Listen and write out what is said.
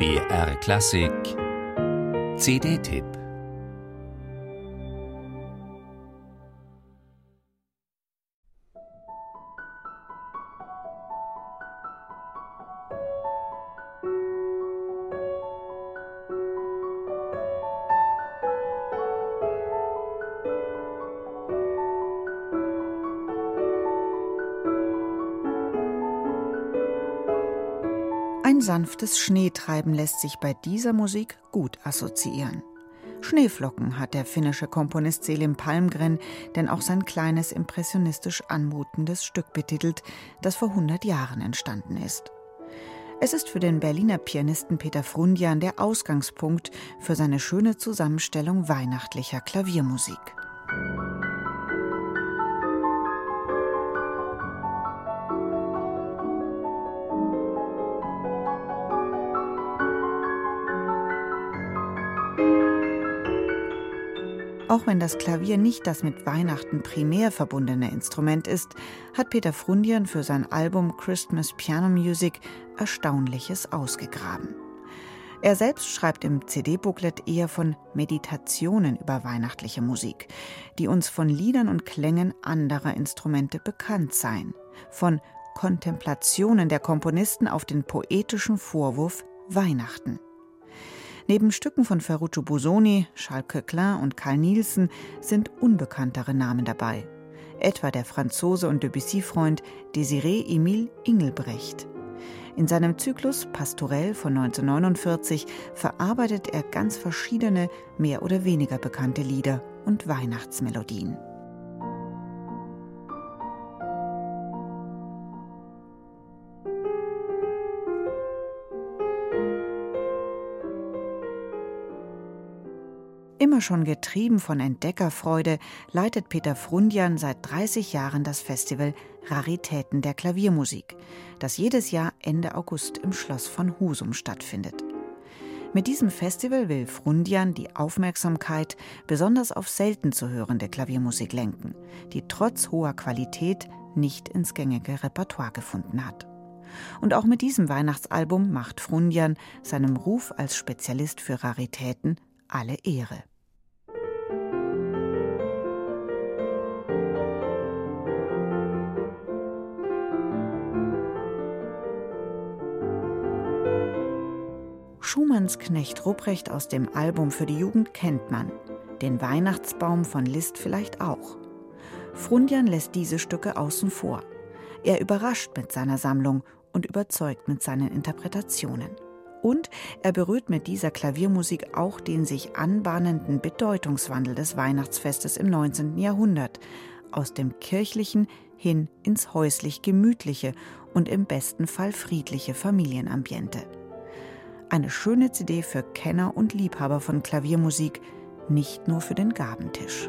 BR Klassik. CD-Tipp Ein sanftes Schneetreiben lässt sich bei dieser Musik gut assoziieren. Schneeflocken hat der finnische Komponist Selim Palmgren denn auch sein kleines impressionistisch anmutendes Stück betitelt, das vor 100 Jahren entstanden ist. Es ist für den Berliner Pianisten Peter Frundian der Ausgangspunkt für seine schöne Zusammenstellung weihnachtlicher Klaviermusik. Auch wenn das Klavier nicht das mit Weihnachten primär verbundene Instrument ist, hat Peter Frundian für sein Album Christmas Piano Music Erstaunliches ausgegraben. Er selbst schreibt im CD-Booklet eher von Meditationen über weihnachtliche Musik, die uns von Liedern und Klängen anderer Instrumente bekannt seien, von Kontemplationen der Komponisten auf den poetischen Vorwurf Weihnachten. Neben Stücken von Ferruccio Busoni, Charles Coquelin und Karl Nielsen sind unbekanntere Namen dabei. Etwa der Franzose und Debussy-Freund Desiré Emile Ingelbrecht. In seinem Zyklus Pastorell von 1949 verarbeitet er ganz verschiedene, mehr oder weniger bekannte Lieder und Weihnachtsmelodien. Immer schon getrieben von Entdeckerfreude leitet Peter Frundian seit 30 Jahren das Festival Raritäten der Klaviermusik, das jedes Jahr Ende August im Schloss von Husum stattfindet. Mit diesem Festival will Frundian die Aufmerksamkeit besonders auf selten zu hörende Klaviermusik lenken, die trotz hoher Qualität nicht ins gängige Repertoire gefunden hat. Und auch mit diesem Weihnachtsalbum macht Frundian seinem Ruf als Spezialist für Raritäten alle Ehre. Schumanns Knecht Rupprecht aus dem Album für die Jugend kennt man, den Weihnachtsbaum von Liszt vielleicht auch. Frundian lässt diese Stücke außen vor. Er überrascht mit seiner Sammlung und überzeugt mit seinen Interpretationen. Und er berührt mit dieser Klaviermusik auch den sich anbahnenden Bedeutungswandel des Weihnachtsfestes im 19. Jahrhundert, aus dem kirchlichen hin ins häuslich gemütliche und im besten Fall friedliche Familienambiente. Eine schöne CD für Kenner und Liebhaber von Klaviermusik, nicht nur für den Gabentisch.